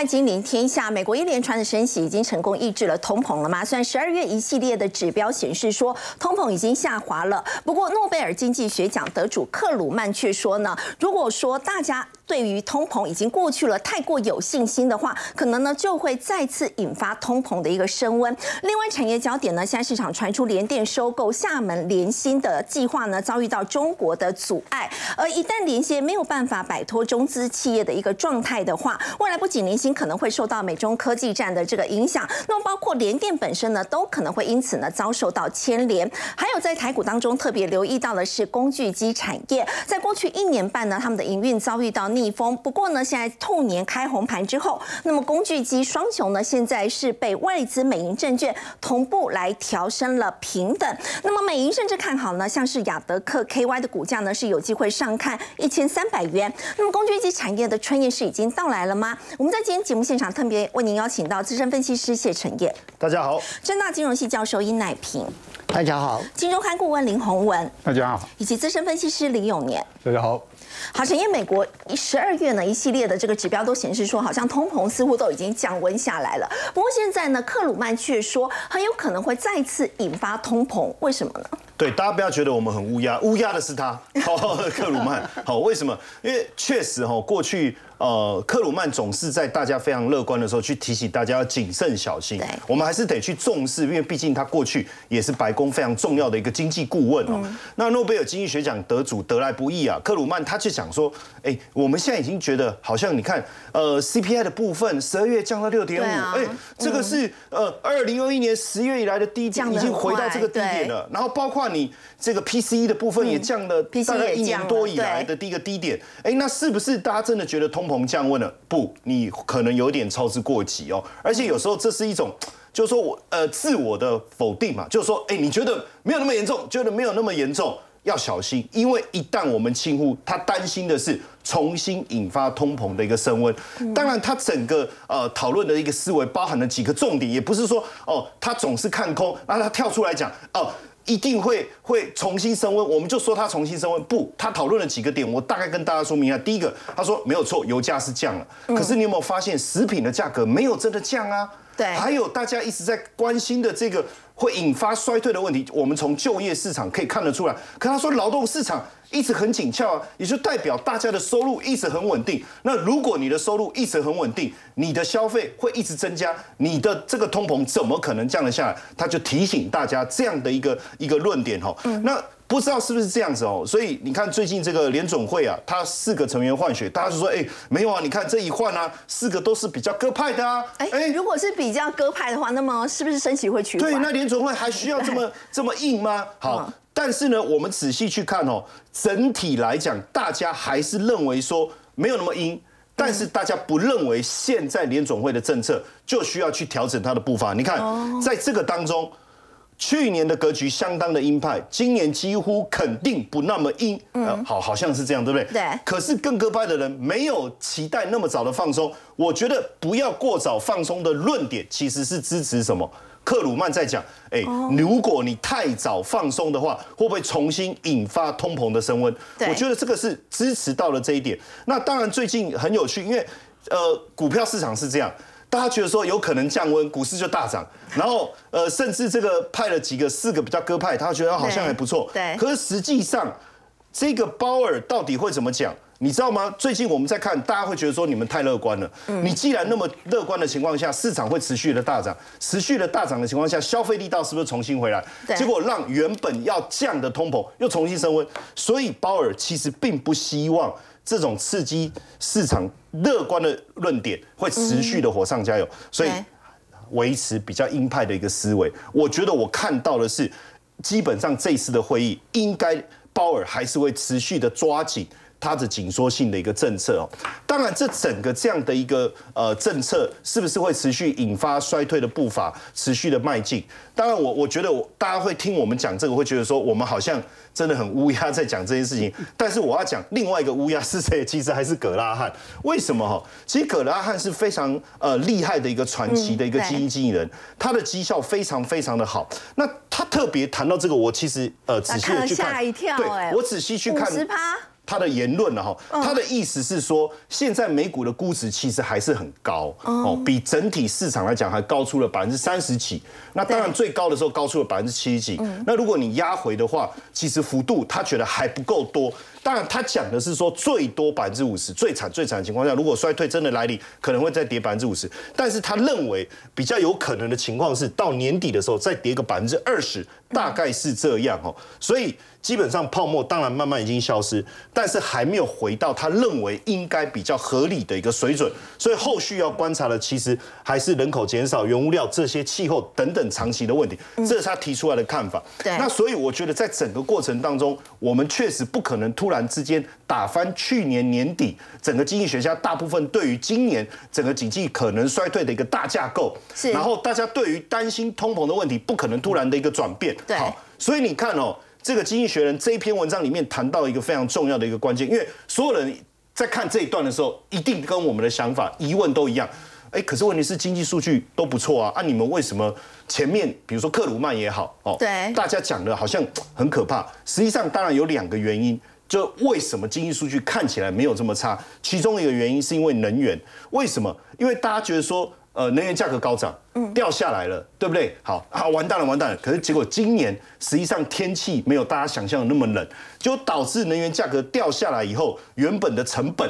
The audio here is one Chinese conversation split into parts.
在金临天下，美国一连串的升息已经成功抑制了通膨了吗？虽然十二月一系列的指标显示说通膨已经下滑了，不过诺贝尔经济学奖得主克鲁曼却说呢，如果说大家对于通膨已经过去了太过有信心的话，可能呢就会再次引发通膨的一个升温。另外，产业焦点呢，现在市场传出联电收购厦门联芯的计划呢，遭遇到中国的阻碍，而一旦联芯没有办法摆脱中资企业的一个状态的话，未来不仅联芯可能会受到美中科技战的这个影响，那么包括联电本身呢，都可能会因此呢遭受到牵连。还有在台股当中特别留意到的是工具机产业，在过去一年半呢，他们的营运遭遇到逆风。不过呢，现在兔年开红盘之后，那么工具机双雄呢，现在是被外资美银证券同步来调升了平等。那么美银甚至看好呢，像是亚德克 KY 的股价呢是有机会上看一千三百元。那么工具机产业的春夜是已经到来了吗？我们在今天节目现场特别为您邀请到资深分析师谢承业，大家好；正大金融系教授殷乃平，大家好；金周刊顾问林宏文，大家好；以及资深分析师李永年，大家好。好，是因为，美国十二月呢一系列的这个指标都显示说，好像通膨似乎都已经降温下来了。不过现在呢，克鲁曼却说很有可能会再次引发通膨，为什么呢？对，大家不要觉得我们很乌鸦，乌鸦的是他，好克鲁曼。好，为什么？因为确实哈，过去。呃，克鲁曼总是在大家非常乐观的时候去提醒大家要谨慎小心。我们还是得去重视，因为毕竟他过去也是白宫非常重要的一个经济顾问哦。那诺贝尔经济学奖得主得来不易啊，克鲁曼他就讲说，哎，我们现在已经觉得好像你看，呃，CPI 的部分十二月降到六点五，哎，这个是呃二零二一年十月以来的低点，已经回到这个低点了。然后包括你这个 PCE 的部分也降了大概一年多以来的第一个低点，哎，那是不是大家真的觉得通？膨降温了，不，你可能有点操之过急哦。而且有时候这是一种，就是说我呃自我的否定嘛，就是说，哎，你觉得没有那么严重，觉得没有那么严重，要小心，因为一旦我们轻忽，他担心的是重新引发通膨的一个升温。当然，他整个呃讨论的一个思维包含了几个重点，也不是说哦，他总是看空，然后他跳出来讲哦。一定会会重新升温，我们就说他重新升温。不，他讨论了几个点，我大概跟大家说明一下。第一个，他说没有错，油价是降了，可是你有没有发现食品的价格没有真的降啊？对。还有大家一直在关心的这个会引发衰退的问题，我们从就业市场可以看得出来。可他说劳动市场。一直很紧俏啊，也就代表大家的收入一直很稳定。那如果你的收入一直很稳定，你的消费会一直增加，你的这个通膨怎么可能降得下来？他就提醒大家这样的一个一个论点哈。那不知道是不是这样子哦？所以你看最近这个联总会啊，他四个成员换血，大家就说哎没有啊，你看这一换啊，四个都是比较鸽派的啊。哎，如果是比较鸽派的话，那么是不是升息会趋缓？对，那联总会还需要这么 这么硬吗？好。但是呢，我们仔细去看哦，整体来讲，大家还是认为说没有那么阴，但是大家不认为现在联总会的政策就需要去调整它的步伐。你看，在这个当中，去年的格局相当的鹰派，今年几乎肯定不那么阴。嗯，好，好像是这样，对不对？对。可是更鸽派的人没有期待那么早的放松，我觉得不要过早放松的论点其实是支持什么？克鲁曼在讲，哎，如果你太早放松的话，会不会重新引发通膨的升温？我觉得这个是支持到了这一点。那当然最近很有趣，因为呃，股票市场是这样，大家觉得说有可能降温，股市就大涨，然后呃，甚至这个派了几个四个比较鸽派，他觉得好像还不错。对。可是实际上，这个鲍尔到底会怎么讲？你知道吗？最近我们在看，大家会觉得说你们太乐观了。你既然那么乐观的情况下，市场会持续的大涨，持续的大涨的情况下，消费力道是不是重新回来？结果让原本要降的通膨又重新升温。所以鲍尔其实并不希望这种刺激市场乐观的论点会持续的火上加油，所以维持比较鹰派的一个思维。我觉得我看到的是，基本上这次的会议应该鲍尔还是会持续的抓紧。它的紧缩性的一个政策哦，当然这整个这样的一个呃政策是不是会持续引发衰退的步伐，持续的迈进？当然我我觉得我大家会听我们讲这个，会觉得说我们好像真的很乌鸦在讲这件事情。但是我要讲另外一个乌鸦是谁？其实还是葛拉汉。为什么哈？其实葛拉汉是非常呃厉害的一个传奇的一个基金经理人，他的绩效非常非常的好。那他特别谈到这个，我其实呃仔细的去看，吓一跳，对，我仔细去看。他的言论了哈，他的意思是说，现在美股的估值其实还是很高哦，比整体市场来讲还高出了百分之三十几。那当然最高的时候高出了百分之七十几。那如果你压回的话，其实幅度他觉得还不够多。当然，他讲的是说最多百分之五十，最惨最惨的情况下，如果衰退真的来临，可能会再跌百分之五十。但是他认为比较有可能的情况是，到年底的时候再跌个百分之二十，大概是这样哦。所以。基本上泡沫当然慢慢已经消失，但是还没有回到他认为应该比较合理的一个水准，所以后续要观察的其实还是人口减少、原物料这些气候等等长期的问题，这是他提出来的看法。对，那所以我觉得在整个过程当中，我们确实不可能突然之间打翻去年年底整个经济学家大部分对于今年整个经济可能衰退的一个大架构，是，然后大家对于担心通膨的问题不可能突然的一个转变。对，好，所以你看哦。这个《经济学人》这一篇文章里面谈到一个非常重要的一个关键，因为所有人在看这一段的时候，一定跟我们的想法、疑问都一样。哎，可是问题是经济数据都不错啊，啊，你们为什么前面比如说克鲁曼也好，哦，对，大家讲的好像很可怕。实际上，当然有两个原因，就为什么经济数据看起来没有这么差？其中一个原因是因为能源，为什么？因为大家觉得说。呃，能源价格高涨，掉下来了，对不对？好好，完蛋了，完蛋了。可是结果今年实际上天气没有大家想象的那么冷，就导致能源价格掉下来以后，原本的成本，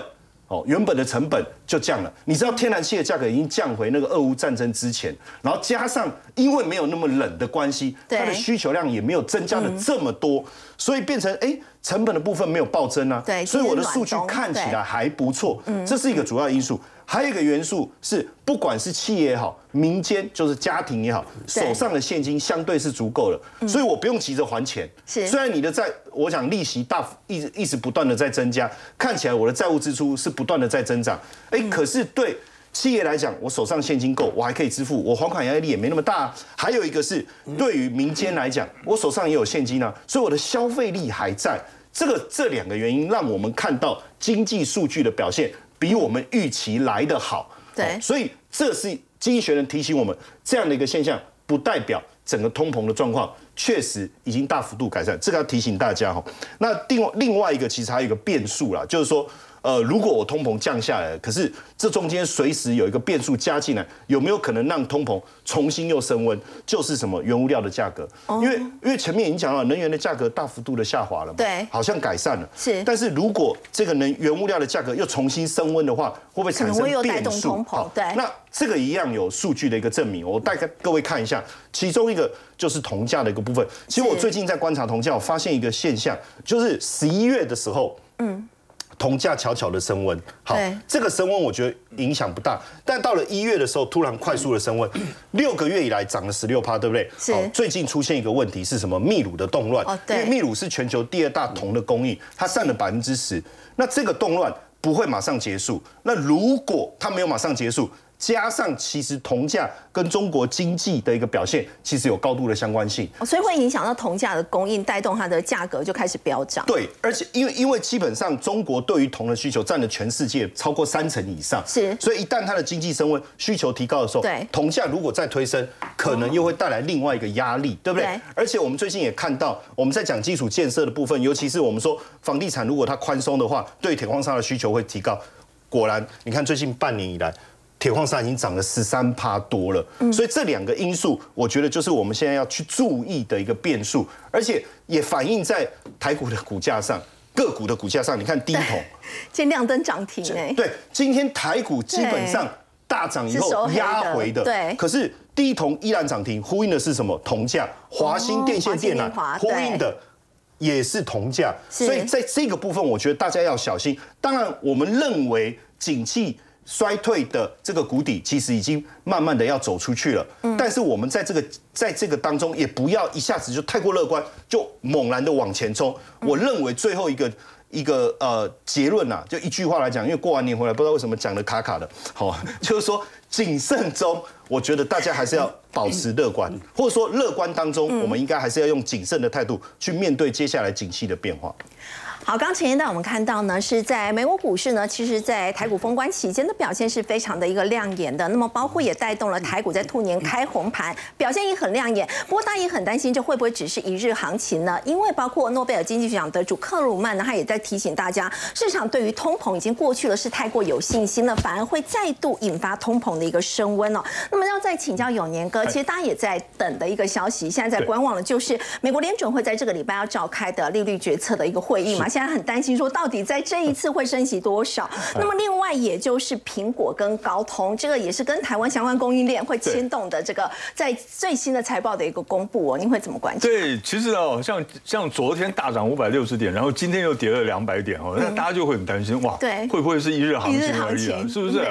哦，原本的成本就降了。你知道天然气的价格已经降回那个俄乌战争之前，然后加上因为没有那么冷的关系，它的需求量也没有增加的这么多，所以变成哎，成本的部分没有暴增啊。对，所以我的数据看起来还不错，这是一个主要因素。还有一个元素是，不管是企业也好，民间就是家庭也好，手上的现金相对是足够了，所以我不用急着还钱。是，虽然你的债，我想利息大一直一直不断的在增加，看起来我的债务支出是不断的在增长。哎，可是对企业来讲，我手上现金够，我还可以支付，我还款压力也没那么大。还有一个是，对于民间来讲，我手上也有现金啊，所以我的消费力还在。这个这两个原因，让我们看到经济数据的表现。比我们预期来的好，对，所以这是经济学人提醒我们，这样的一个现象不代表整个通膨的状况确实已经大幅度改善，这个要提醒大家哈。那另外另外一个其实还有一个变数啦，就是说。呃，如果我通膨降下来，可是这中间随时有一个变数加进来，有没有可能让通膨重新又升温？就是什么原物料的价格，因为因为前面已经讲了，能源的价格大幅度的下滑了嘛，对，好像改善了，是。但是如果这个能原物料的价格又重新升温的话，会不会产生变数？好，对。那这个一样有数据的一个证明，我带给各位看一下，其中一个就是铜价的一个部分。其实我最近在观察铜价，我发现一个现象，就是十一月的时候，嗯。铜价悄悄的升温，好，这个升温我觉得影响不大，但到了一月的时候，突然快速的升温，六个月以来涨了十六趴，对不对？好。最近出现一个问题是什么？秘鲁的动乱，因为秘鲁是全球第二大铜的供应，它占了百分之十，那这个动乱不会马上结束，那如果它没有马上结束。加上其实铜价跟中国经济的一个表现，其实有高度的相关性，所以会影响到铜价的供应，带动它的价格就开始飙涨。对，而且因为因为基本上中国对于铜的需求占了全世界超过三成以上，是，所以一旦它的经济升温，需求提高的时候，对，铜价如果再推升，可能又会带来另外一个压力，对不对？而且我们最近也看到，我们在讲基础建设的部分，尤其是我们说房地产如果它宽松的话，对铁矿砂的需求会提高。果然，你看最近半年以来。铁矿砂已经涨了十三趴多了，所以这两个因素，我觉得就是我们现在要去注意的一个变数，而且也反映在台股的股价上，个股的股价上。你看第一桶，今天亮灯涨停哎，对，今天台股基本上大涨以后压回的，对，可是第一桶依然涨停，呼应的是什么？铜价，华兴电线电缆呼应的也是铜价，所以在这个部分，我觉得大家要小心。当然，我们认为景气。衰退的这个谷底其实已经慢慢的要走出去了，但是我们在这个在这个当中也不要一下子就太过乐观，就猛然的往前冲。我认为最后一个一个呃结论呐，就一句话来讲，因为过完年回来不知道为什么讲的卡卡的，好，就是说谨慎中，我觉得大家还是要保持乐观，或者说乐观当中，我们应该还是要用谨慎的态度去面对接下来景气的变化。好，刚前一段我们看到呢，是在美国股市呢，其实在台股封关期间的表现是非常的一个亮眼的。那么包括也带动了台股在兔年开红盘，表现也很亮眼。不过大家也很担心，这会不会只是一日行情呢？因为包括诺贝尔经济学奖得主克鲁曼呢，他也在提醒大家，市场对于通膨已经过去了，是太过有信心了，反而会再度引发通膨的一个升温哦。那么要再请教永年哥，其实大家也在等的一个消息，现在在观望的就是美国联准会在这个礼拜要召开的利率决策的一个会议嘛。现在很担心说，到底在这一次会升息多少？那么另外，也就是苹果跟高通，这个也是跟台湾相关供应链会牵动的。这个在最新的财报的一个公布哦，您会怎么观察？对，其实哦，像像昨天大涨五百六十点，然后今天又跌了两百点哦，那大家就会很担心哇，对，会不会是一日行情而已啊？是不是？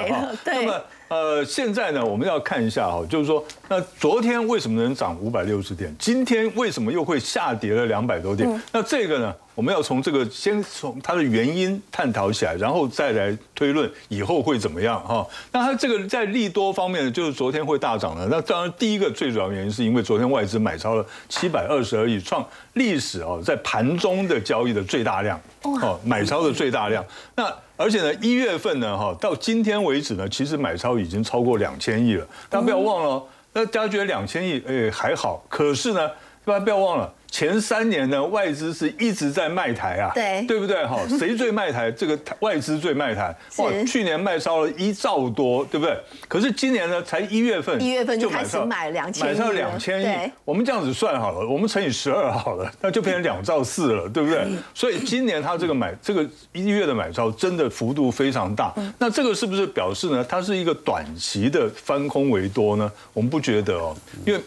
那么。呃，现在呢，我们要看一下哈，就是说，那昨天为什么能涨五百六十点？今天为什么又会下跌了两百多点？那这个呢，我们要从这个先从它的原因探讨起来，然后再来推论以后会怎么样哈。那它这个在利多方面，就是昨天会大涨的。那当然，第一个最主要原因是因为昨天外资买超了七百二十而已，创历史哦在盘中的交易的最大量哦，买超的最大量。那而且呢，一月份呢，哈，到今天为止呢，其实买超已经超过两千亿了。大家不要忘了，那大家觉得两千亿，哎，还好。可是呢，大家不要忘了。前三年呢，外资是一直在卖台啊，对对不对？哈，谁最卖台？这个外资最卖台。哇，去年卖超了一兆多，对不对？可是今年呢，才一月份，一月份就开始买两千，买超两千亿。我们这样子算好了，我们乘以十二好了，那就变成两兆四了，对不对？所以今年它这个买这个一月的买超真的幅度非常大。那这个是不是表示呢？它是一个短期的翻空为多呢？我们不觉得哦，因为。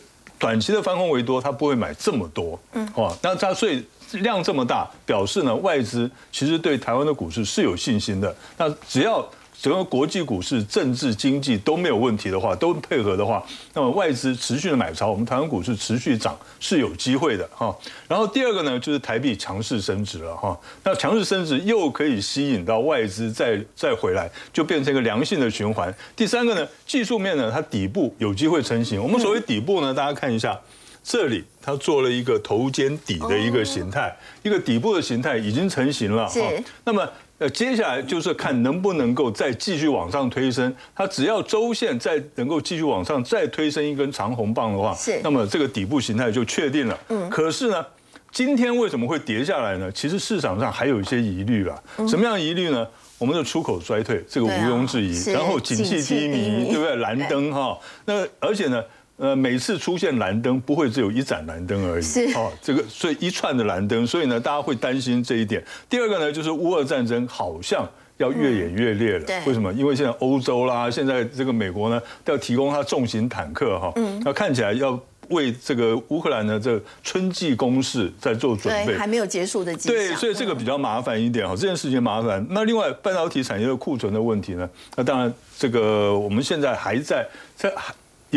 短期的翻空为多，它不会买这么多，嗯，哦，那它所以量这么大，表示呢外资其实对台湾的股市是有信心的。那只要。整个国际股市、政治、经济都没有问题的话，都配合的话，那么外资持续的买超，我们台湾股市持续涨是有机会的哈。然后第二个呢，就是台币强势升值了哈。那强势升值又可以吸引到外资再再回来，就变成一个良性的循环。第三个呢，技术面呢，它底部有机会成型。我们所谓底部呢，大家看一下，这里它做了一个头肩底的一个形态，一个底部的形态已经成型了哈。那么。呃，接下来就是看能不能够再继续往上推升。它只要周线再能够继续往上再推升一根长红棒的话，是，那么这个底部形态就确定了。嗯，可是呢，今天为什么会跌下来呢？其实市场上还有一些疑虑啊。什么样疑虑呢？我们的出口衰退，这个毋庸置疑。然后景气低迷，对不 对？蓝灯哈。那而且呢？呃，每次出现蓝灯不会只有一盏蓝灯而已，是哦，这个所以一串的蓝灯，所以呢，大家会担心这一点。第二个呢，就是乌俄战争好像要越演越烈了。为什么？因为现在欧洲啦，现在这个美国呢，要提供它重型坦克哈，那看起来要为这个乌克兰的这春季攻势在做准备，还没有结束的迹象。对，所以这个比较麻烦一点哈，这件事情麻烦。那另外，半导体产业的库存的问题呢？那当然，这个我们现在还在在。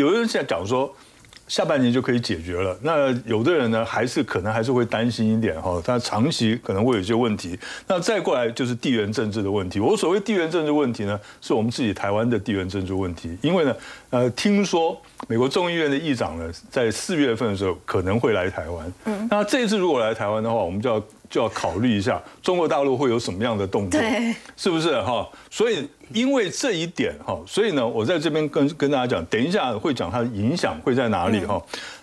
有人现在讲说，下半年就可以解决了。那有的人呢，还是可能还是会担心一点哈，他长期可能会有一些问题。那再过来就是地缘政治的问题。我所谓地缘政治问题呢，是我们自己台湾的地缘政治问题。因为呢，呃，听说美国众议院的议长呢，在四月份的时候可能会来台湾。嗯，那这一次如果来台湾的话，我们就要。就要考虑一下中国大陆会有什么样的动作，是不是哈？所以因为这一点哈，所以呢，我在这边跟跟大家讲，等一下会讲它的影响会在哪里哈。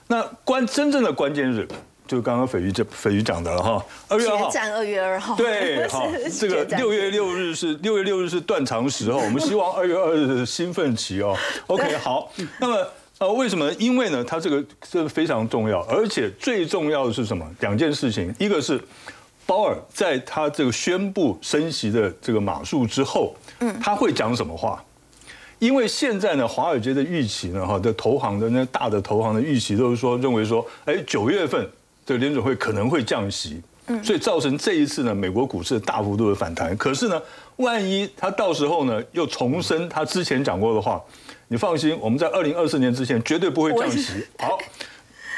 那关真正的关键日，就刚刚斐鱼这斐鱼讲的了哈。二月号战二月二号，对哈，这个六月六日是六月六日是断肠时候，我们希望二月二日是兴奋期哦。OK，好，那么呃为什么？因为呢，它这个这非常重要，而且最重要的是什么？两件事情，一个是。鲍尔在他这个宣布升息的这个码数之后，嗯，他会讲什么话？因为现在呢，华尔街的预期呢，哈的投行的那大的投行的预期都是说，认为说，哎，九月份这联准会可能会降息，嗯，所以造成这一次呢，美国股市大幅度的反弹。可是呢，万一他到时候呢又重申他之前讲过的话，你放心，我们在二零二四年之前绝对不会降息。好，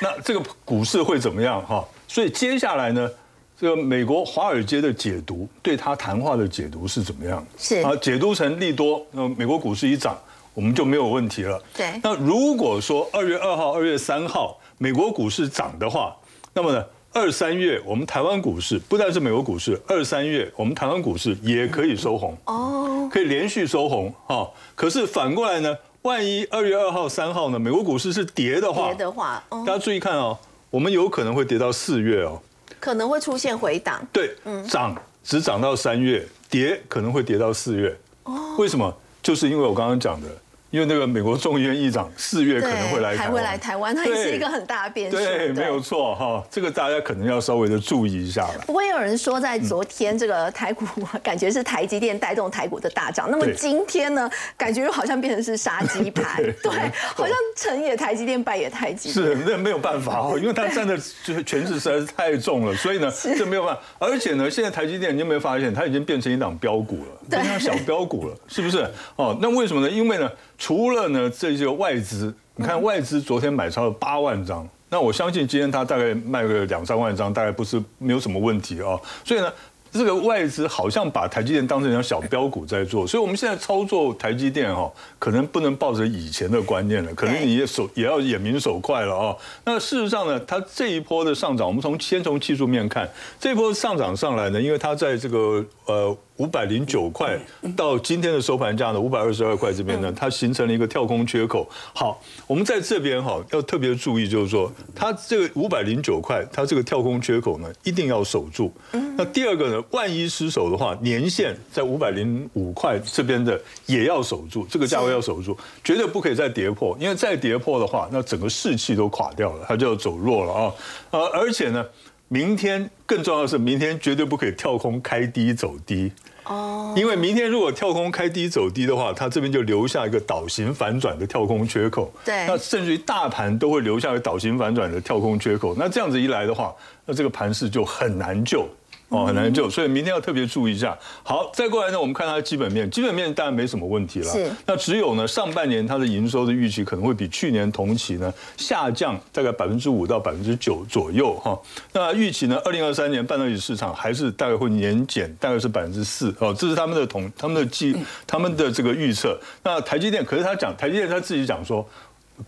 那这个股市会怎么样？哈，所以接下来呢？这个美国华尔街的解读，对他谈话的解读是怎么样？是啊，解读成利多，那美国股市一涨，我们就没有问题了。对。那如果说二月二号、二月三号美国股市涨的话，那么呢，二三月我们台湾股市不但是美国股市，二三月我们台湾股市也可以收红哦，可以连续收红哈。可是反过来呢，万一二月二号、三号呢，美国股市是跌的话，跌的话，大家注意看哦，我们有可能会跌到四月哦，可能会出现回档。对，涨只涨到三月，跌可能会跌到四月。哦，为什么？就是因为我刚刚讲的。因为那个美国众议院议长四月可能会来，还会来台湾，它也是一个很大的变数。对，没有错哈，这个大家可能要稍微的注意一下了。不过有人说，在昨天这个台股感觉是台积电带动台股的大涨，那么今天呢，感觉又好像变成是杀鸡盘，对，好像成也台积电，败也台积。是，那没有办法哦，因为它占的就是权势实在是太重了，所以呢，这没有办法。而且呢，现在台积电你有没有发现，它已经变成一档标股了，变成小标股了，是不是？哦，那为什么呢？因为呢。除了呢，这些外资，你看外资昨天买超了八万张，那我相信今天它大概卖个两三万张，大概不是没有什么问题啊。所以呢，这个外资好像把台积电当成一张小标股在做，所以我们现在操作台积电哈，可能不能抱着以前的观念了，可能你也手也要眼明手快了啊。那事实上呢，它这一波的上涨，我们从先从技术面看，这波上涨上来呢，因为它在这个呃。五百零九块到今天的收盘价呢，五百二十二块这边呢，它形成了一个跳空缺口。好，我们在这边哈要特别注意，就是说它这个五百零九块，它这个跳空缺口呢一定要守住。那第二个呢，万一失守的话，年线在五百零五块这边的也要守住，这个价位要守住，绝对不可以再跌破，因为再跌破的话，那整个士气都垮掉了，它就要走弱了啊。呃，而且呢。明天更重要的是，明天绝对不可以跳空开低走低哦，因为明天如果跳空开低走低的话，它这边就留下一个倒型反转的跳空缺口。对，那甚至于大盘都会留下一个倒型反转的跳空缺口。那这样子一来的话，那这个盘势就很难救。哦，很难救，所以明天要特别注意一下。好，再过来呢，我们看它的基本面，基本面当然没什么问题了。是。那只有呢，上半年它的营收的预期可能会比去年同期呢下降大概百分之五到百分之九左右哈。那预期呢，二零二三年半导体市场还是大概会年减，大概是百分之四哦，这是他们的统他们的计他们的这个预测。那台积电，可是他讲台积电他自己讲说。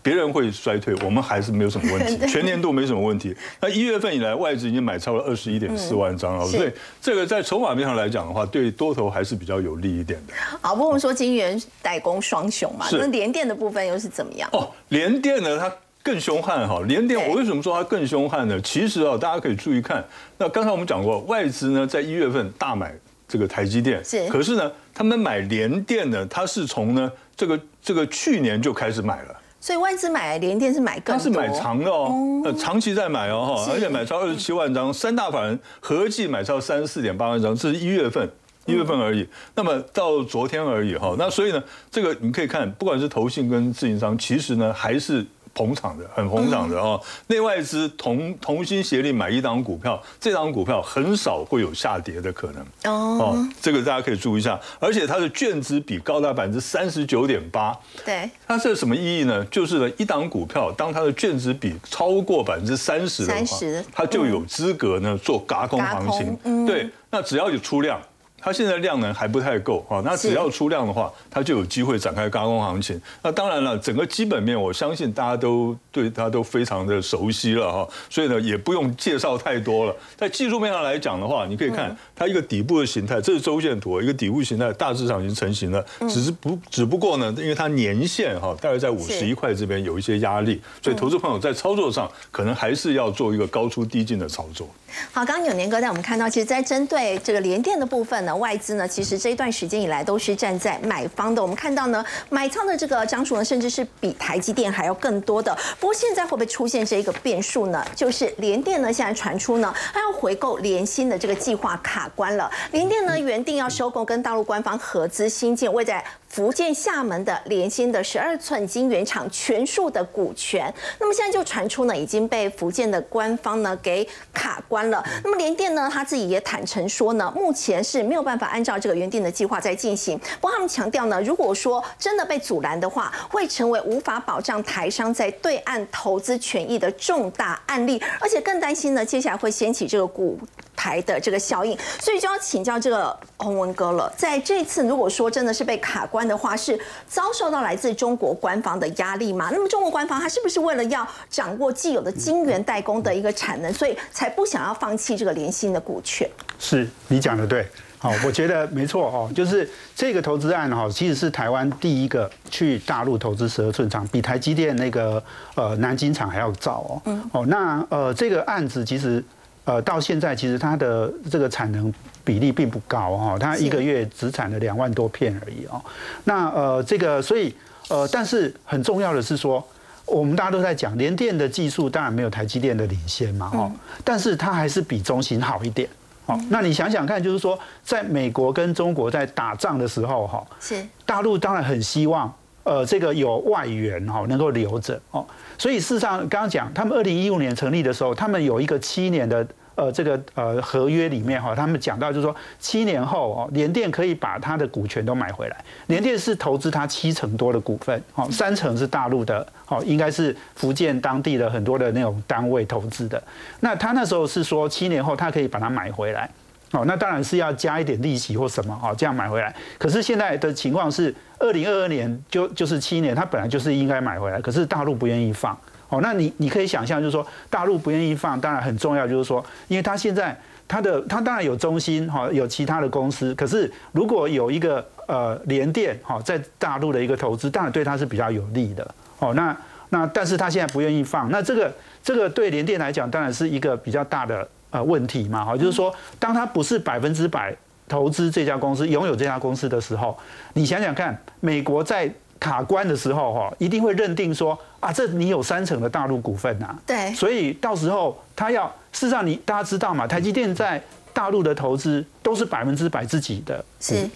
别人会衰退，我们还是没有什么问题，全年度没什么问题。那一月份以来，外资已经买超了二十一点四万张了，所以这个在筹码面上来讲的话，对多头还是比较有利一点的。好，不过我们说金元代工双雄嘛，那联电的部分又是怎么样？哦，联电呢，它更凶悍哈。联电我为什么说它更凶悍呢？其实啊，大家可以注意看，那刚才我们讲过，外资呢在一月份大买这个台积电，是，可是呢，他们买联电呢，它是从呢这个这个去年就开始买了。所以外资买联电是买更多，它是买长的哦，呃，长期在买哦哈，而且买超二十七万张，三大法人合计买超三十四点八万张，这是一月份，一月份而已。那么到昨天而已哈，那所以呢，这个你可以看，不管是投信跟自营商，其实呢还是。捧场的，很捧场的哦。内外资同同心协力买一档股票，这档股票很少会有下跌的可能哦。这个大家可以注意一下，而且它的券值比高达百分之三十九点八。对，它是什么意义呢？就是呢，一档股票当它的券值比超过百分之三十的话，它就有资格呢做嘎空行情。对，那只要有出量。它现在量呢还不太够啊，那只要出量的话，它就有机会展开高空行情。那当然了，整个基本面我相信大家都对它都非常的熟悉了哈，所以呢也不用介绍太多了。在技术面上来讲的话，你可以看它一个底部的形态，这是周线图，一个底部形态大致上已经成型了，只是不只不过呢，因为它年限哈大概在五十一块这边有一些压力，所以投资朋友在操作上可能还是要做一个高出低进的操作。好，刚刚永年哥带我们看到，其实，在针对这个联电的部分呢，外资呢，其实这一段时间以来都是站在买方的。我们看到呢，买仓的这个张数呢，甚至是比台积电还要更多的。不过现在会不会出现这一个变数呢？就是联电呢，现在传出呢，它要回购联芯的这个计划卡关了。联电呢，原定要收购跟大陆官方合资新建位在。福建厦门的联芯的十二寸晶圆厂全数的股权，那么现在就传出呢，已经被福建的官方呢给卡关了。那么联电呢，他自己也坦诚说呢，目前是没有办法按照这个原定的计划在进行。不过他们强调呢，如果说真的被阻拦的话，会成为无法保障台商在对岸投资权益的重大案例，而且更担心呢，接下来会掀起这个股。台的这个效应，所以就要请教这个洪文哥了。在这次如果说真的是被卡关的话，是遭受到来自中国官方的压力吗？那么中国官方他是不是为了要掌握既有的晶圆代工的一个产能，所以才不想要放弃这个联芯的股权？是你讲的对。好，我觉得没错哦，就是这个投资案哈，其实是台湾第一个去大陆投资十二寸厂，比台积电那个呃南京厂还要早哦。嗯。哦，那呃这个案子其实呃到现在其实它的这个产能比例并不高哈，它一个月只产了两万多片而已哦。那呃这个所以呃但是很重要的是说，我们大家都在讲联电的技术当然没有台积电的领先嘛哦，但是它还是比中芯好一点。哦，那你想想看，就是说，在美国跟中国在打仗的时候，哈，是大陆当然很希望，呃，这个有外援哈能够留着哦。所以事实上，刚刚讲，他们二零一五年成立的时候，他们有一个七年的。呃，这个呃合约里面哈，他们讲到就是说，七年后哦，联电可以把它的股权都买回来。联电是投资它七成多的股份，哦，三成是大陆的，哦，应该是福建当地的很多的那种单位投资的。那他那时候是说，七年后他可以把它买回来，哦，那当然是要加一点利息或什么，哦，这样买回来。可是现在的情况是，二零二二年就就是七年，他本来就是应该买回来，可是大陆不愿意放。哦，那你你可以想象，就是说大陆不愿意放，当然很重要，就是说，因为他现在他的他当然有中心哈，有其他的公司，可是如果有一个呃联电哈在大陆的一个投资，当然对他是比较有利的。哦，那那但是他现在不愿意放，那这个这个对联电来讲，当然是一个比较大的呃问题嘛。哈，就是说，当他不是百分之百投资这家公司，拥有这家公司的时候，你想想看，美国在。卡关的时候，哈，一定会认定说啊，这你有三成的大陆股份呐，对，所以到时候他要，事实上你大家知道嘛，台积电在大陆的投资都是百分之百自己的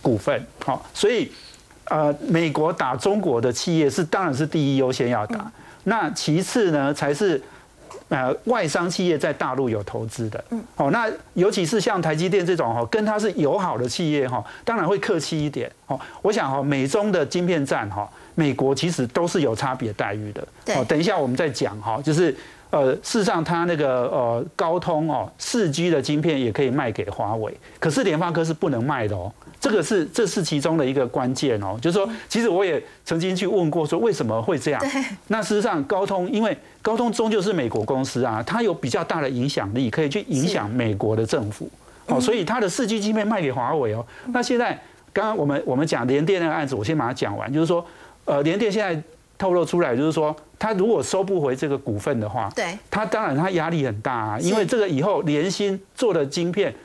股份，好，所以呃，美国打中国的企业是当然是第一优先要打，那其次呢才是。呃，外商企业在大陆有投资的，嗯，哦，那尤其是像台积电这种哈，跟它是友好的企业哈，当然会客气一点。哦，我想哈，美中的晶片战哈，美国其实都是有差别待遇的。哦，等一下我们再讲哈，就是呃，事实上它那个呃高通哦，四 G 的晶片也可以卖给华为，可是联发科是不能卖的哦。这个是这是其中的一个关键哦，就是说，其实我也曾经去问过，说为什么会这样？那事实上，高通因为高通终究是美国公司啊，它有比较大的影响力，可以去影响美国的政府。哦，所以它的四 G 芯片卖给华为哦。那现在刚刚我们我们讲联电那个案子，我先把它讲完，就是说，呃，联电现在透露出来，就是说，它如果收不回这个股份的话，对，它当然它压力很大啊，因为这个以后联芯做的晶片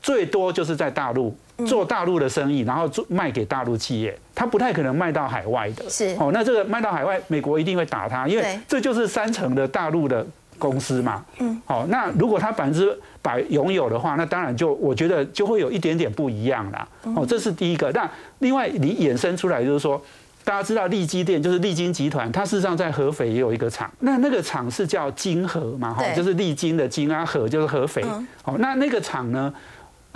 最多就是在大陆。做大陆的生意，然后做卖给大陆企业，他不太可能卖到海外的。是哦，那这个卖到海外，美国一定会打他，因为这就是三成的大陆的公司嘛。嗯。好，那如果他百分之百拥有的话，那当然就我觉得就会有一点点不一样啦。哦，这是第一个。那另外你衍生出来就是说，大家知道利基电就是利金集团，它事实上在合肥也有一个厂，那那个厂是叫金合嘛，哈，就是利金的金啊，合就是合肥。好，那那个厂呢？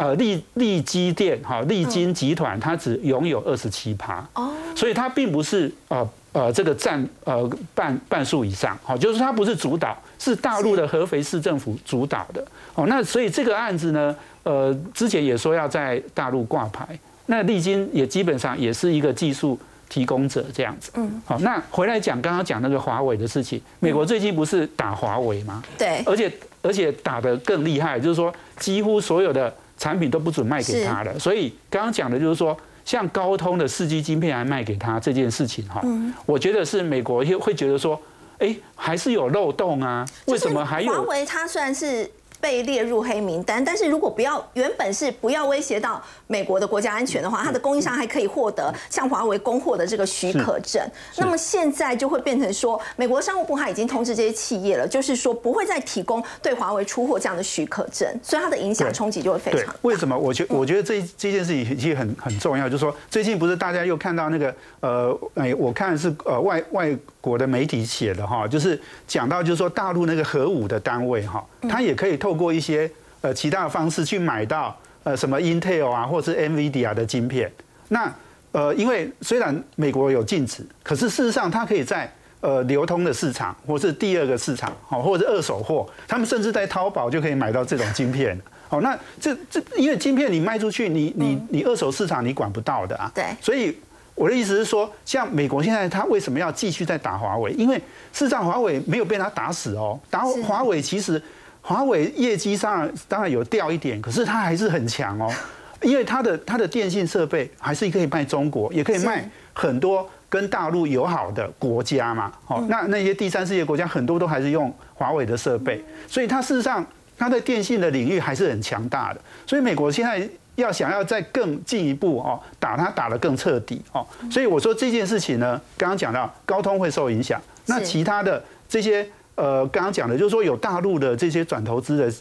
呃，利利基电哈，利金集团它只拥有二十七趴，哦，所以它并不是呃呃这个占呃半半数以上，好，就是它不是主导，是大陆的合肥市政府主导的，哦，那所以这个案子呢，呃，之前也说要在大陆挂牌，那利金也基本上也是一个技术提供者这样子，嗯，好，那回来讲刚刚讲那个华为的事情，美国最近不是打华为吗？对，而且而且打得更厉害，就是说几乎所有的。产品都不准卖给他的，所以刚刚讲的就是说，像高通的四 G 晶片还卖给他这件事情哈，我觉得是美国会会觉得说，哎，还是有漏洞啊？为什么还有？华为它虽然是。被列入黑名单，但是如果不要原本是不要威胁到美国的国家安全的话，它的供应商还可以获得向华为供货的这个许可证。那么现在就会变成说，美国商务部它已经通知这些企业了，就是说不会再提供对华为出货这样的许可证，所以它的影响冲击就会非常。为什么？我觉我觉得这这件事情其实很很重要，就是说最近不是大家又看到那个呃，哎，我看是呃外外国的媒体写的哈，就是讲到就是说大陆那个核武的单位哈。它也可以透过一些呃其他的方式去买到呃什么 Intel 啊，或是 NVIDIA 的晶片。那呃，因为虽然美国有禁止，可是事实上它可以在呃流通的市场，或是第二个市场，好，或者是二手货，他们甚至在淘宝就可以买到这种晶片。好，那这这因为晶片你卖出去，你你你二手市场你管不到的啊。对。所以我的意思是说，像美国现在他为什么要继续在打华为？因为事实上华为没有被他打死哦，打华为其实华为业绩上当然有掉一点，可是它还是很强哦，因为它的它的电信设备还是可以卖中国，也可以卖很多跟大陆友好的国家嘛。哦，那那些第三世界国家很多都还是用华为的设备，所以它事实上。它在电信的领域还是很强大的，所以美国现在要想要再更进一步哦，打它打得更彻底哦，所以我说这件事情呢，刚刚讲到高通会受影响，那其他的这些呃，刚刚讲的就是说有大陆的这些转投资的。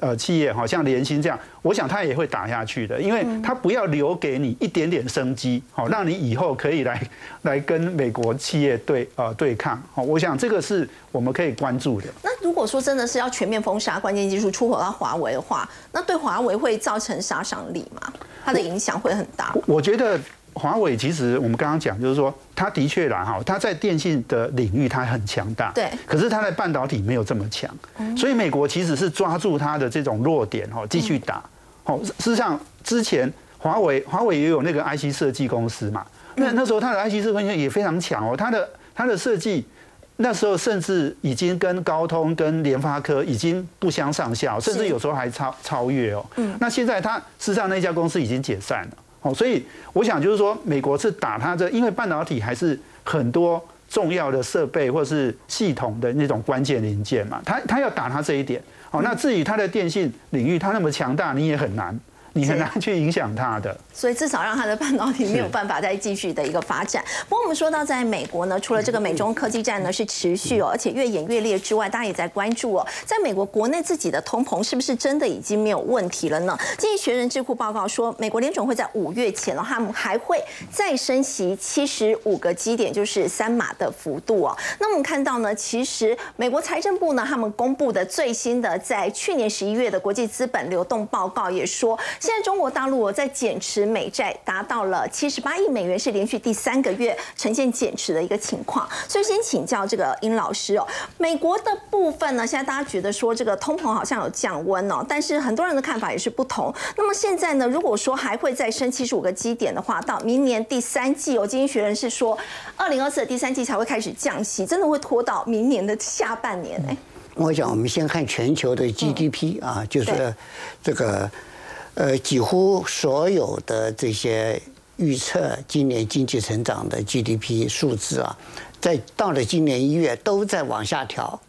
呃，企业好像联鑫这样，我想他也会打下去的，因为他不要留给你一点点生机，好，让你以后可以来 来跟美国企业对呃对抗，好，我想这个是我们可以关注的。那如果说真的是要全面封杀关键技术出口到华为的话，那对华为会造成杀伤力吗？它的影响会很大？我觉得。华为其实我们刚刚讲，就是说它的确啦哈，它在电信的领域它很强大，对。可是它在半导体没有这么强，所以美国其实是抓住它的这种弱点哈，继续打。哦，事实上之前华为华为也有那个 IC 设计公司嘛，那那时候它的 IC 设计也非常强哦，它的它的设计那时候甚至已经跟高通跟联发科已经不相上下，甚至有时候还超超越哦。嗯。那现在它事实上那家公司已经解散了。哦，所以我想就是说，美国是打它这，因为半导体还是很多重要的设备或是系统的那种关键零件嘛，它它要打它这一点。哦，那至于它的电信领域，它那么强大，你也很难。你很难去影响它的，所以至少让它的半导体没有办法再继续的一个发展。不过我们说到在美国呢，除了这个美中科技战呢是持续哦，而且越演越烈之外，大家也在关注哦，在美国国内自己的通膨是不是真的已经没有问题了呢？经济学人智库报告说，美国联总会在五月前呢，他们还会再升息七十五个基点，就是三码的幅度哦。那我们看到呢，其实美国财政部呢，他们公布的最新的在去年十一月的国际资本流动报告也说。现在中国大陆在减持美债达到了七十八亿美元，是连续第三个月呈现减持的一个情况。所以先请教这个殷老师哦，美国的部分呢，现在大家觉得说这个通膨好像有降温哦，但是很多人的看法也是不同。那么现在呢，如果说还会再升七十五个基点的话，到明年第三季哦，经济学人是说二零二四的第三季才会开始降息，真的会拖到明年的下半年哎。我想我们先看全球的 GDP 啊，就是这个。呃，几乎所有的这些预测今年经济成长的 GDP 数字啊，在到了今年一月都在往下调，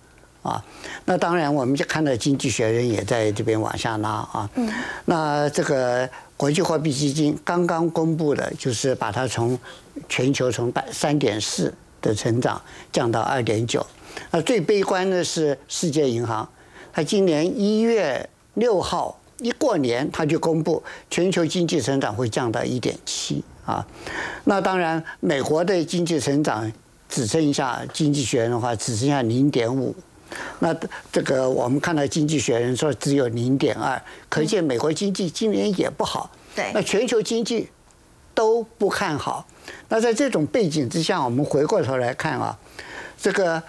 啊，那当然我们就看到经济学人也在这边往下拉啊。嗯。那这个国际货币基金刚刚公布的，就是把它从全球从百三点四的成长降到二点九。那最悲观的是世界银行，它今年一月六号。一过年，他就公布全球经济成长会降到一点七啊。那当然，美国的经济成长只剩下经济学人的话，只剩下零点五。那这个我们看到经济学人说只有零点二，可见美国经济今年也不好。对。那全球经济都不看好。那在这种背景之下，我们回过头来看啊，这个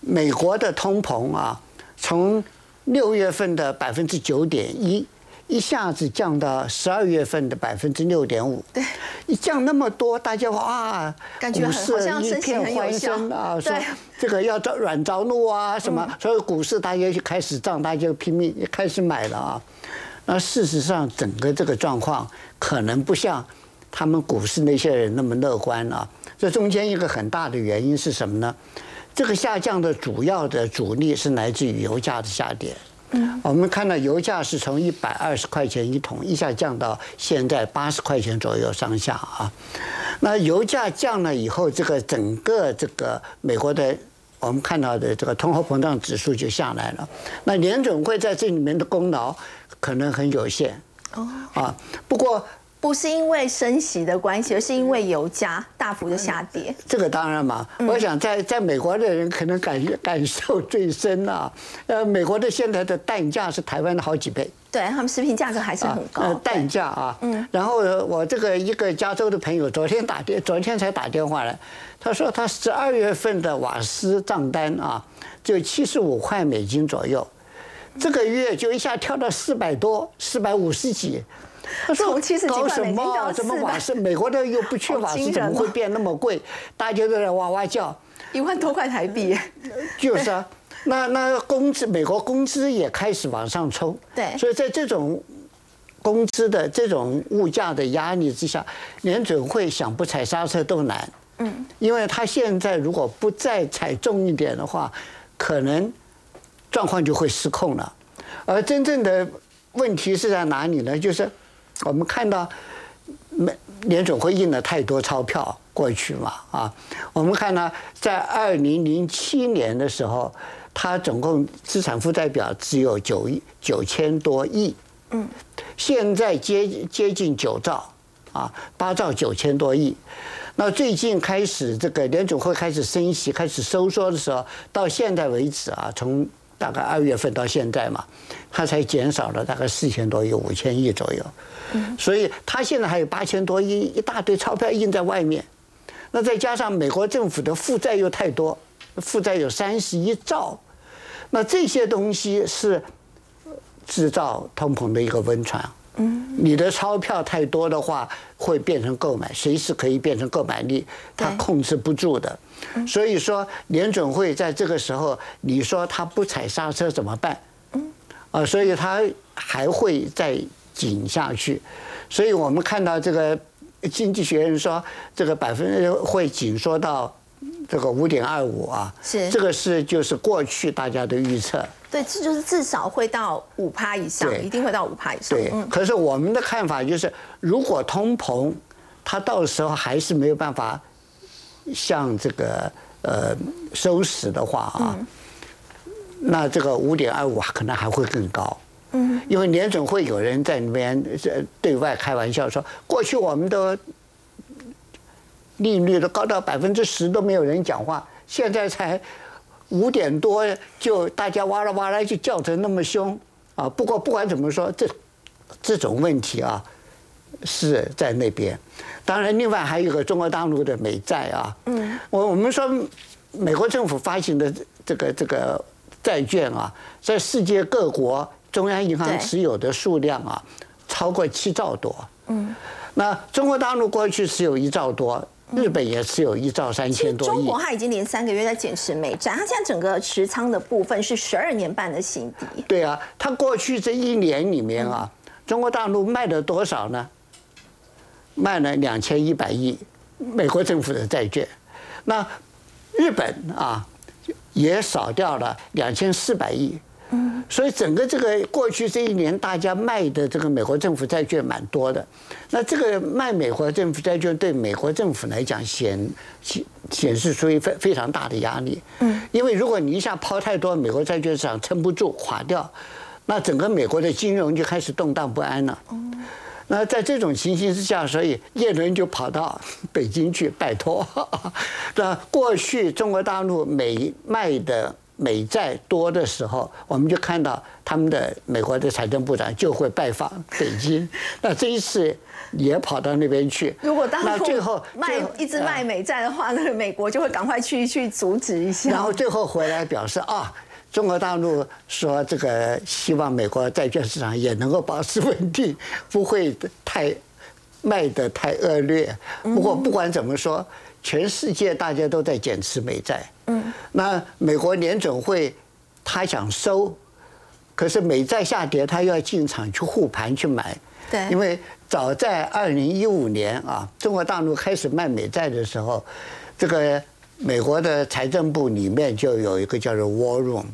美国的通膨啊，从六月份的百分之九点一，一下子降到十二月份的百分之六点五。对，一降那么多，大家哇，股市一片欢声啊，说这个要着软着陆啊，什么，所以股市大家就开始涨，大家就拼命开始买了啊。那事实上，整个这个状况可能不像他们股市那些人那么乐观啊。这中间一个很大的原因是什么呢？这个下降的主要的主力是来自于油价的下跌。嗯，我们看到油价是从一百二十块钱一桶一下降到现在八十块钱左右上下啊。那油价降了以后，这个整个这个美国的我们看到的这个通货膨胀指数就下来了。那联准会在这里面的功劳可能很有限。哦。啊，不过不是因为升息的关系，而是因为油价大幅的下跌。这个当然嘛，我想在在美国的人可能感感受最深啊。呃，美国的现在的蛋价是台湾的好几倍。对他们食品价格还是很高。蛋价啊，嗯。然后我这个一个加州的朋友昨天打电，昨天才打电话来，他说他十二月份的瓦斯账单啊，就七十五块美金左右，这个月就一下跳到四百多，四百五十几。他说：“搞什么？怎么瓦斯？美国的又不缺 瓦斯，怎么会变那么贵？大家都在哇哇叫。一万多块台币。就是啊，那那工资，美国工资也开始往上冲。对。所以在这种工资的这种物价的压力之下，联准会想不踩刹车都难。嗯。因为他现在如果不再踩重一点的话，可能状况就会失控了。而真正的问题是在哪里呢？就是。我们看到，美联总会印了太多钞票过去嘛啊，我们看到在二零零七年的时候，它总共资产负债表只有九亿九千多亿，嗯，现在接接近九兆啊，八兆九千多亿。那最近开始这个联总会开始升息、开始收缩的时候，到现在为止啊，从大概二月份到现在嘛，它才减少了大概四千多亿、五千亿左右。所以它现在还有八千多亿一大堆钞票印在外面，那再加上美国政府的负债又太多，负债有三十一兆，那这些东西是制造通膨的一个温床。嗯，你的钞票太多的话，会变成购买，随时可以变成购买力，它控制不住的。所以说，联准会在这个时候，你说他不踩刹车怎么办？嗯，啊，所以他还会再。紧下去，所以我们看到这个经济学人说，这个百分会紧缩到这个五点二五啊，是。这个是就是过去大家的预测，对，这就是至少会到五趴以上，一定会到五趴以上。对，可是我们的看法就是，如果通膨它到时候还是没有办法像这个呃收拾的话啊，那这个五点二五可能还会更高。嗯，因为联总会有人在那边对外开玩笑说，过去我们的利率都高到百分之十都没有人讲话，现在才五点多就大家哇啦哇啦就叫成那么凶啊！不过不管怎么说，这这种问题啊是在那边。当然，另外还有个中国大陆的美债啊，嗯，我我们说美国政府发行的这个这个债券啊，在世界各国。中央银行持有的数量啊，超过七兆多。嗯，那中国大陆过去持有一兆多，日本也持有一兆三千多亿。中国它已经连三个月在减持美债，它现在整个持仓的部分是十二年半的新低。对啊，它过去这一年里面啊，中国大陆卖了多少呢？卖了两千一百亿美国政府的债券。那日本啊，也少掉了两千四百亿。嗯，所以整个这个过去这一年，大家卖的这个美国政府债券蛮多的。那这个卖美国政府债券对美国政府来讲显显显示出一非非常大的压力。嗯，因为如果你一下抛太多，美国债券市场撑不住垮掉，那整个美国的金融就开始动荡不安了。那在这种情形之下，所以叶伦就跑到北京去拜托。那过去中国大陆美卖的。美债多的时候，我们就看到他们的美国的财政部长就会拜访北京。那这一次也跑到那边去。如果当最后卖一直卖美债的话，那个美国就会赶快去去阻止一下。然后最后回来表示啊，中国大陆说这个希望美国债券市场也能够保持稳定，不会太卖的太恶劣。不过不管怎么说。全世界大家都在减持美债，嗯，那美国联准会他想收，可是美债下跌，他要进场去护盘去买，对，因为早在二零一五年啊，中国大陆开始卖美债的时候，这个美国的财政部里面就有一个叫做 War Room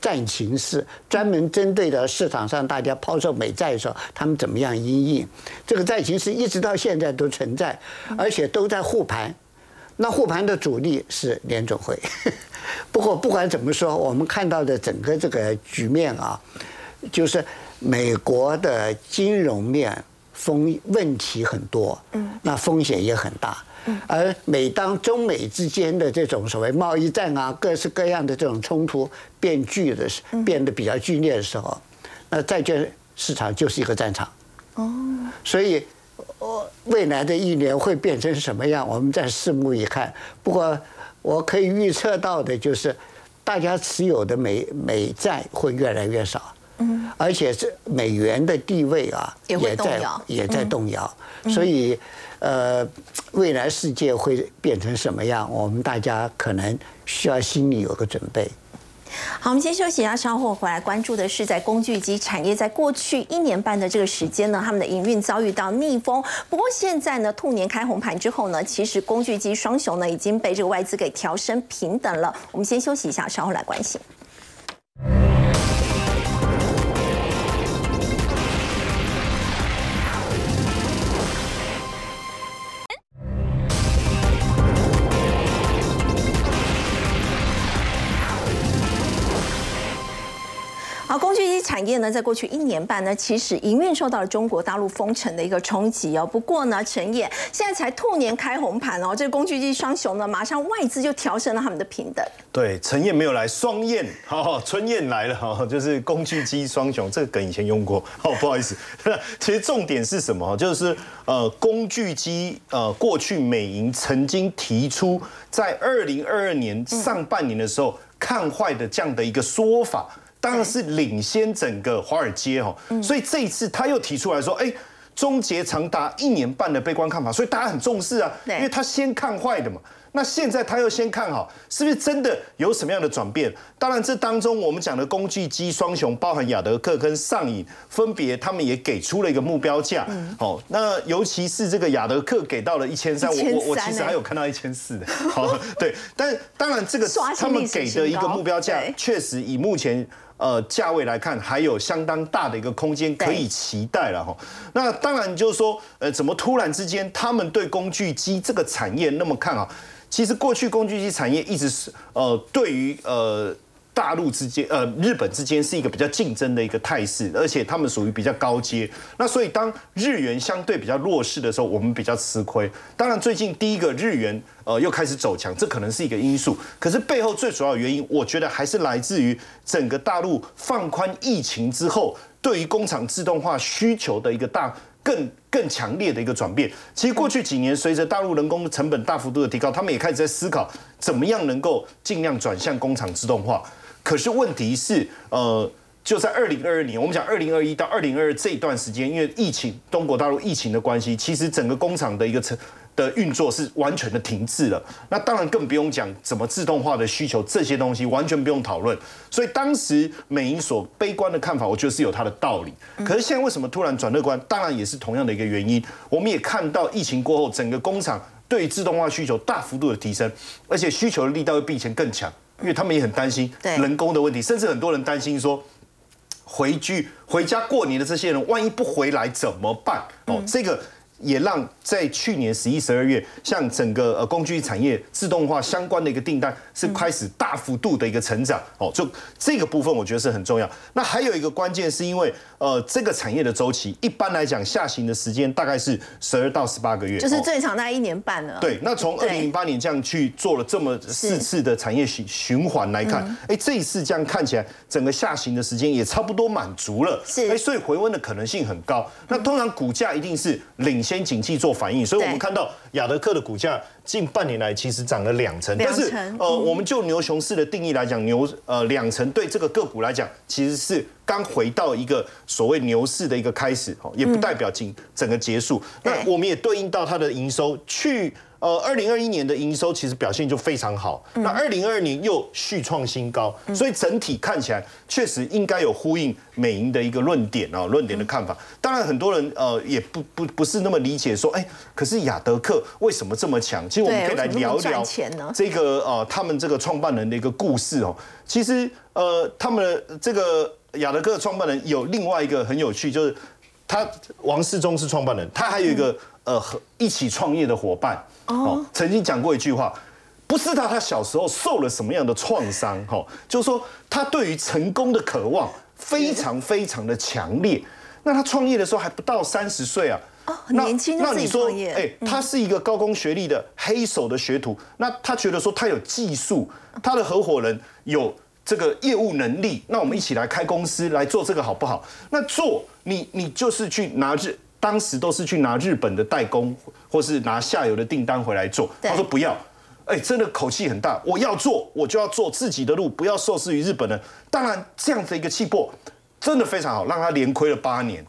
战情室，专门针对的市场上大家抛售美债的时候，他们怎么样应应，这个战情室一直到现在都存在，而且都在护盘。那护盘的主力是联总会，不过不管怎么说，我们看到的整个这个局面啊，就是美国的金融面风问题很多，嗯，那风险也很大。而每当中美之间的这种所谓贸易战啊，各式各样的这种冲突变剧的时，变得比较剧烈的时候，那债券市场就是一个战场。哦，所以，我未来的一年会变成什么样，我们再拭目以看。不过，我可以预测到的就是，大家持有的美美债会越来越少。嗯，而且这美元的地位啊，也在也在动摇。所以，呃，未来世界会变成什么样，我们大家可能需要心里有个准备。好，我们先休息一下，稍后回来关注的是在工具机产业，在过去一年半的这个时间呢，他们的营运遭遇到逆风。不过现在呢，兔年开红盘之后呢，其实工具机双雄呢已经被这个外资给调升平等了。我们先休息一下，稍后来关心。产业呢，在过去一年半呢，其实营运受到了中国大陆封城的一个冲击哦。不过呢，陈烨现在才兔年开红盘哦，这个工具机双雄呢，马上外资就调升了他们的平等。对，陈燕没有来，双燕，好，春燕来了哈，就是工具机双雄这个梗以前用过，哦，不好意思。其实重点是什么？就是呃，工具机呃，过去美银曾经提出在二零二二年上半年的时候看坏的这样的一个说法。当然是领先整个华尔街哈，所以这一次他又提出来说，哎，终结长达一年半的悲观看法，所以大家很重视啊，因为他先看坏的嘛。那现在他又先看好，是不是真的有什么样的转变？当然，这当中我们讲的工具机双雄，包含亚德克跟上影，分别他们也给出了一个目标价。好，那尤其是这个亚德克给到了一千三，我我我其实还有看到一千四的。好，对，但当然这个他们给的一个目标价，确实以目前。呃，价位来看，还有相当大的一个空间可以期待了哈。那当然就是说，呃，怎么突然之间他们对工具机这个产业那么看好？其实过去工具机产业一直是呃，对于呃。大陆之间，呃，日本之间是一个比较竞争的一个态势，而且他们属于比较高阶。那所以当日元相对比较弱势的时候，我们比较吃亏。当然，最近第一个日元呃又开始走强，这可能是一个因素。可是背后最主要的原因，我觉得还是来自于整个大陆放宽疫情之后，对于工厂自动化需求的一个大更更强烈的一个转变。其实过去几年，随着大陆人工成本大幅度的提高，他们也开始在思考怎么样能够尽量转向工厂自动化。可是问题是，呃，就在二零二二年，我们讲二零二一到二零二二这一段时间，因为疫情，中国大陆疫情的关系，其实整个工厂的一个成的运作是完全的停滞了。那当然更不用讲怎么自动化的需求这些东西，完全不用讨论。所以当时美银所悲观的看法，我觉得是有它的道理。可是现在为什么突然转乐观？当然也是同样的一个原因。我们也看到疫情过后，整个工厂对自动化需求大幅度的提升，而且需求的力道会比以前更强。因为他们也很担心人工的问题，甚至很多人担心说，回去回家过年的这些人，万一不回来怎么办？哦，这个。也让在去年十一、十二月，像整个呃工具产业自动化相关的一个订单是开始大幅度的一个成长哦，就这个部分我觉得是很重要。那还有一个关键是因为呃这个产业的周期一般来讲下行的时间大概是十二到十八个月，就是最长大概一年半了。对，那从二零零八年这样去做了这么四次的产业循循环来看，哎，这一次这样看起来整个下行的时间也差不多满足了，是哎，所以回温的可能性很高。那通常股价一定是领。先景气做反应，所以我们看到亚德克的股价近半年来其实涨了两成，但是呃，我们就牛熊市的定义来讲，牛呃两成对这个个股来讲其实是刚回到一个所谓牛市的一个开始，哦，也不代表整整个结束。那我们也对应到它的营收去。呃，二零二一年的营收其实表现就非常好，那二零二二年又续创新高，所以整体看起来确实应该有呼应美银的一个论点啊，论点的看法。当然，很多人呃也不不不是那么理解，说哎，可是雅德克为什么这么强？其实我们可以来聊聊这个呃他们这个创办人的一个故事哦。其实呃他们的这个雅德克创办人有另外一个很有趣，就是他王世忠是创办人，他还有一个呃和一起创业的伙伴。哦，曾经讲过一句话，不知道他小时候受了什么样的创伤，哈，就是说他对于成功的渴望非常非常的强烈。那他创业的时候还不到三十岁啊。哦，年轻就自己创业。哎，他是一个高工学历的黑手的学徒，那他觉得说他有技术，他的合伙人有这个业务能力，那我们一起来开公司来做这个好不好？那做你你就是去拿日，当时都是去拿日本的代工，或是拿下游的订单回来做。他说不要，哎，真的口气很大，我要做，我就要做自己的路，不要受制于日本人。当然这样的一个气魄。真的非常好，让他连亏了八年。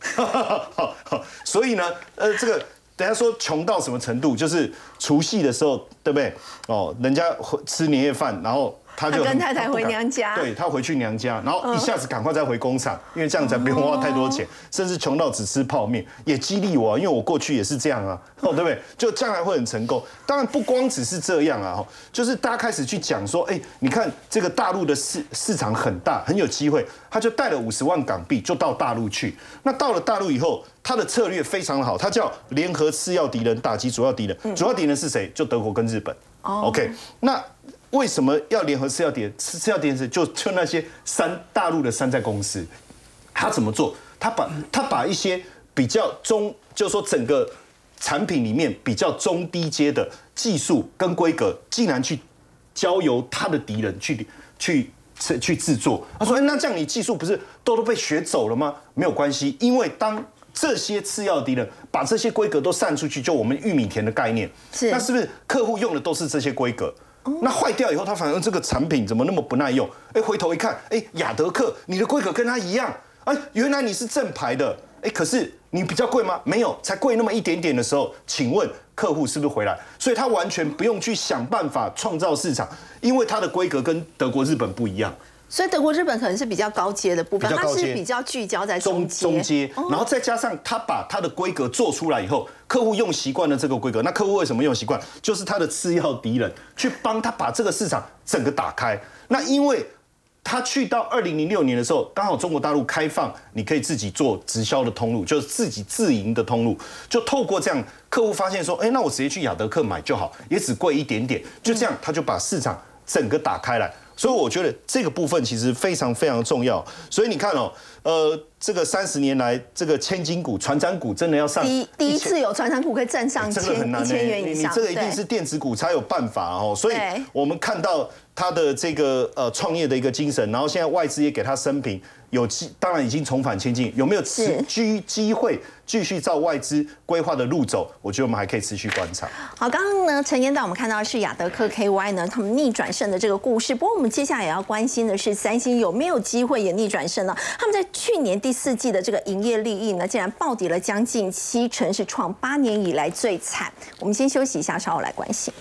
所以呢，呃，这个等下说穷到什么程度，就是除夕的时候，对不对？哦，人家吃年夜饭，然后。他就跟太太回娘家，对他回去娘家，然后一下子赶快再回工厂，因为这样才不用花太多钱，甚至穷到只吃泡面，也激励我，因为我过去也是这样啊，哦，对不对？就将来会很成功。当然不光只是这样啊，就是大家开始去讲说，哎，你看这个大陆的市市场很大，很有机会，他就带了五十万港币就到大陆去。那到了大陆以后，他的策略非常好，他叫联合次要敌人打击主要敌人，主要敌人是谁？就德国跟日本。OK，那。为什么要联合次要点？次要点是就就那些山大陆的山寨公司，他怎么做？他把他把一些比较中，就是说整个产品里面比较中低阶的技术跟规格，竟然去交由他的敌人去去去制作。他说：“哎，那这样你技术不是都都被学走了吗？没有关系，因为当这些次要敌人把这些规格都散出去，就我们玉米田的概念，是那是不是客户用的都是这些规格？”那坏掉以后，他反而这个产品怎么那么不耐用？哎，回头一看，哎，雅德克，你的规格跟他一样，哎，原来你是正牌的，哎，可是你比较贵吗？没有，才贵那么一点点的时候，请问客户是不是回来？所以他完全不用去想办法创造市场，因为他的规格跟德国、日本不一样。所以德国、日本可能是比较高阶的部分，它是比较聚焦在中中阶，然后再加上它把它的规格做出来以后，客户用习惯了这个规格。那客户为什么用习惯？就是他的次要敌人去帮他把这个市场整个打开。那因为他去到二零零六年的时候，刚好中国大陆开放，你可以自己做直销的通路，就是自己自营的通路。就透过这样，客户发现说，哎，那我直接去雅德克买就好，也只贵一点点。就这样，他就把市场整个打开来。所以我觉得这个部分其实非常非常重要。所以你看哦，呃，这个三十年来，这个千金股、船长股真的要上第第一次有船长股可以站上千一千元以上，你这个一定是电子股才有办法哦。所以我们看到他的这个呃创业的一个精神，然后现在外资也给他升平。有机当然已经重返千金，有没有机机会继续照外资规划的路走？我觉得我们还可以持续观察。好，刚刚呢，陈彦导我们看到的是亚德克 KY 呢，他们逆转胜的这个故事。不过我们接下来也要关心的是，三星有没有机会也逆转胜呢？他们在去年第四季的这个营业利益呢，竟然暴跌了将近七成，是创八年以来最惨。我们先休息一下，稍后来关心。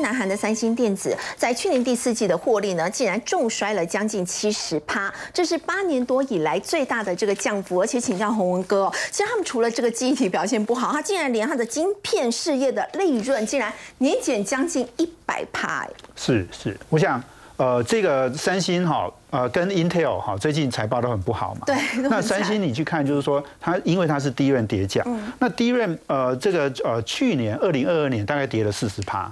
南韩的三星电子，在去年第四季的获利呢，竟然重摔了将近七十趴，这是八年多以来最大的这个降幅。而且请教洪文哥，哦其实他们除了这个记忆体表现不好，他竟然连他的晶片事业的利润竟然年减将近一百趴。是是，我想呃，这个三星哈呃跟 Intel 哈最近财报都很不好嘛。对。那三星你去看，就是说它因为它是低润跌价，那低润呃这个呃去年二零二二年大概跌了四十趴。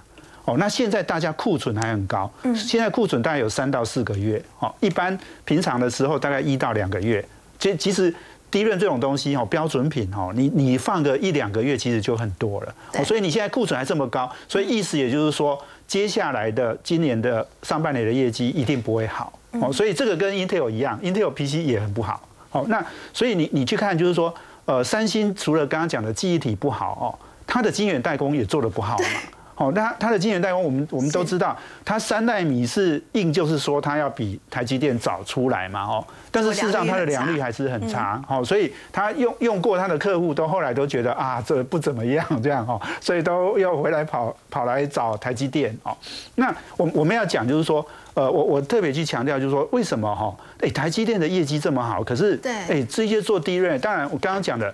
哦，那现在大家库存还很高，嗯现在库存大概有三到四个月，哦，一般平常的时候大概一到两个月。其其实低润这种东西，哦，标准品，哦，你你放个一两个月其实就很多了。哦，所以你现在库存还这么高，所以意思也就是说，接下来的今年的上半年的业绩一定不会好。哦，所以这个跟 Intel 一样，Intel PC 也很不好。哦，那所以你你去看，就是说，呃，三星除了刚刚讲的记忆体不好，哦，它的晶圆代工也做的不好嘛。哦，那它的晶圆代工，我们我们都知道，它三代米是硬，就是说它要比台积电早出来嘛，哦，但是事实上它的良率还是很差，哦，所以它用用过它的客户都后来都觉得啊，这不怎么样这样哦，所以都要回来跑跑来找台积电哦。那我我们要讲就是说，呃，我我特别去强调就是说，为什么哈？哎，台积电的业绩这么好，可是对，哎，这些做低润，当然我刚刚讲的。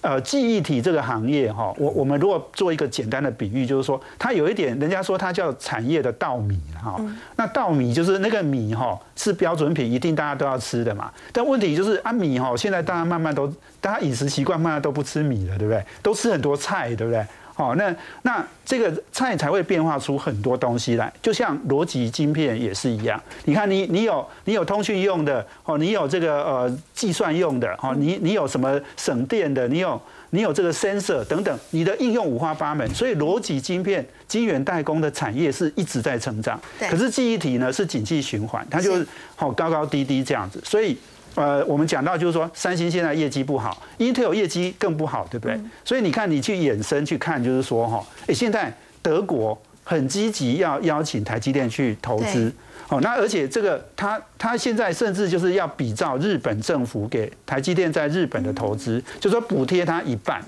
呃记忆体这个行业哈，我我们如果做一个简单的比喻，就是说它有一点，人家说它叫产业的稻米哈。那稻米就是那个米哈是标准品，一定大家都要吃的嘛。但问题就是啊米哈，现在大家慢慢都大家饮食习惯慢慢都不吃米了，对不对？都吃很多菜，对不对？好，那那这个菜才会变化出很多东西来，就像逻辑晶片也是一样。你看，你你有你有通讯用的，哦，你有这个呃计算用的，哦，你你有什么省电的，你有你有这个 sensor 等等，你的应用五花八门。所以逻辑晶片、晶圆代工的产业是一直在成长。可是记忆体呢是景气循环，它就是好高高低低这样子，所以。呃，我们讲到就是说，三星现在业绩不好，Intel 业绩更不好，对不对？所以你看，你去衍生去看，就是说哈，哎，现在德国很积极要邀请台积电去投资，哦，那而且这个他他现在甚至就是要比照日本政府给台积电在日本的投资，就说补贴他一半，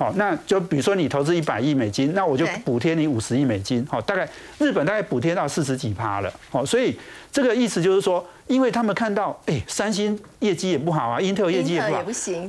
哦，那就比如说你投资一百亿美金，那我就补贴你五十亿美金，哦，大概日本大概补贴到四十几趴了，哦，所以这个意思就是说。因为他们看到，哎，三星业绩也不好啊，Intel 业绩也不好，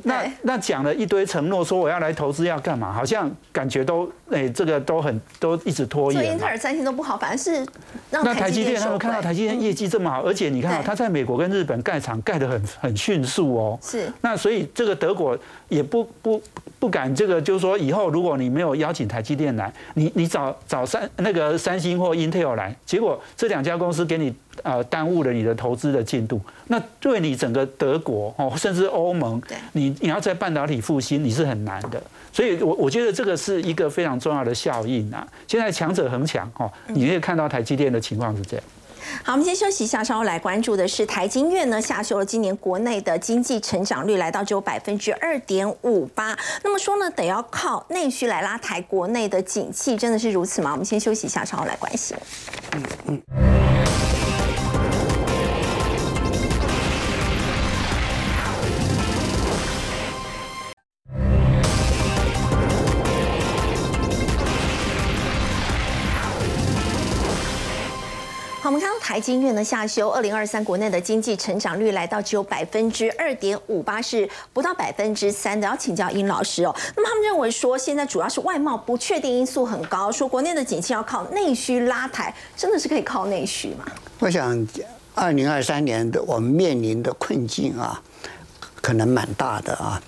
那那讲了一堆承诺，说我要来投资要干嘛？好像感觉都，哎，这个都很都一直拖延。所以英特尔、三星都不好，反而是让台积电他们看到台积电业绩这么好，而且你看啊，他在美国跟日本盖厂盖得很很迅速哦。是。那所以这个德国也不不不敢这个，就是说以后如果你没有邀请台积电来，你你找找三那个三星或 Intel 来，结果这两家公司给你。呃，耽误了你的投资的进度，那对你整个德国哦，甚至欧盟，你你要在半导体复兴，你是很难的。所以，我我觉得这个是一个非常重要的效应啊。现在强者恒强哦，你可以看到台积电的情况是这样。好，我们先休息一下，稍后来关注的是台金院呢下修了今年国内的经济成长率，来到只有百分之二点五八。那么说呢，得要靠内需来拉抬国内的景气，真的是如此吗？我们先休息一下，稍后来关心。嗯嗯。台经院呢下修二零二三国内的经济成长率来到只有百分之二点五八，是不到百分之三的。要请教殷老师哦，那么他们认为说现在主要是外贸不确定因素很高，说国内的景气要靠内需拉抬，真的是可以靠内需吗？我想二零二三年的我们面临的困境啊，可能蛮大的啊。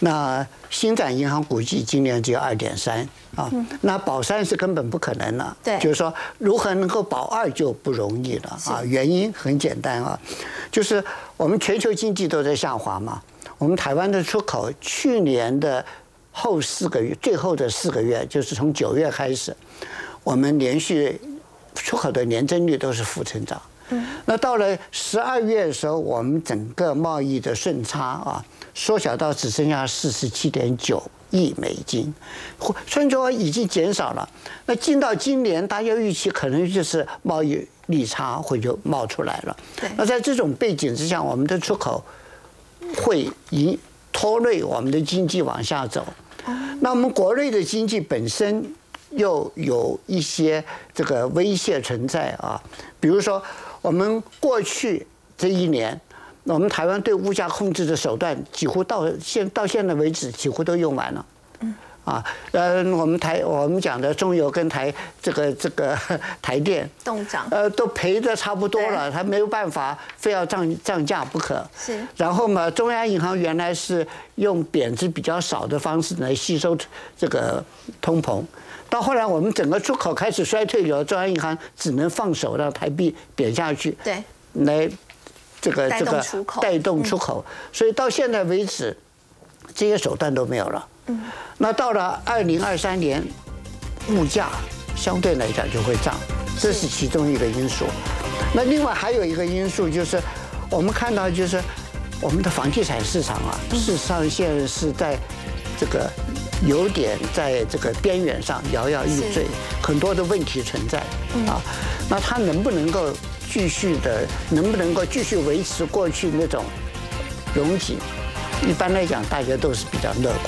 那新展银行估计今年只有二点三。啊，那保三是根本不可能了。对，就是说如何能够保二就不容易了啊。原因很简单啊，就是我们全球经济都在下滑嘛。我们台湾的出口去年的后四个月，最后的四个月，就是从九月开始，我们连续出口的年增率都是负增长。嗯。那到了十二月的时候，我们整个贸易的顺差啊，缩小到只剩下四十七点九。亿美金，虽然说已经减少了。那进到今年，大家预期可能就是贸易逆差会就冒出来了。那在这种背景之下，我们的出口会引拖累我们的经济往下走。那我们国内的经济本身又有一些这个威胁存在啊，比如说我们过去这一年。我们台湾对物价控制的手段，几乎到现到现在为止，几乎都用完了。嗯。啊，呃，我们台我们讲的中油跟台这个这个台电动涨，呃，都赔的差不多了，他没有办法，非要涨涨价不可。是。然后嘛，中央银行原来是用贬值比较少的方式来吸收这个通膨，到后来我们整个出口开始衰退以后，中央银行只能放手让台币贬下去。对。来。这个这个带动出口，所以到现在为止，这些手段都没有了。嗯，那到了二零二三年，物价相对来讲就会涨，这是其中一个因素。那另外还有一个因素就是，我们看到就是我们的房地产市场啊，事实上现在是在这个有点在这个边缘上摇摇欲坠，很多的问题存在啊。那它能不能够？继续的能不能够继续维持过去那种容景？一般来讲，大家都是比较乐观。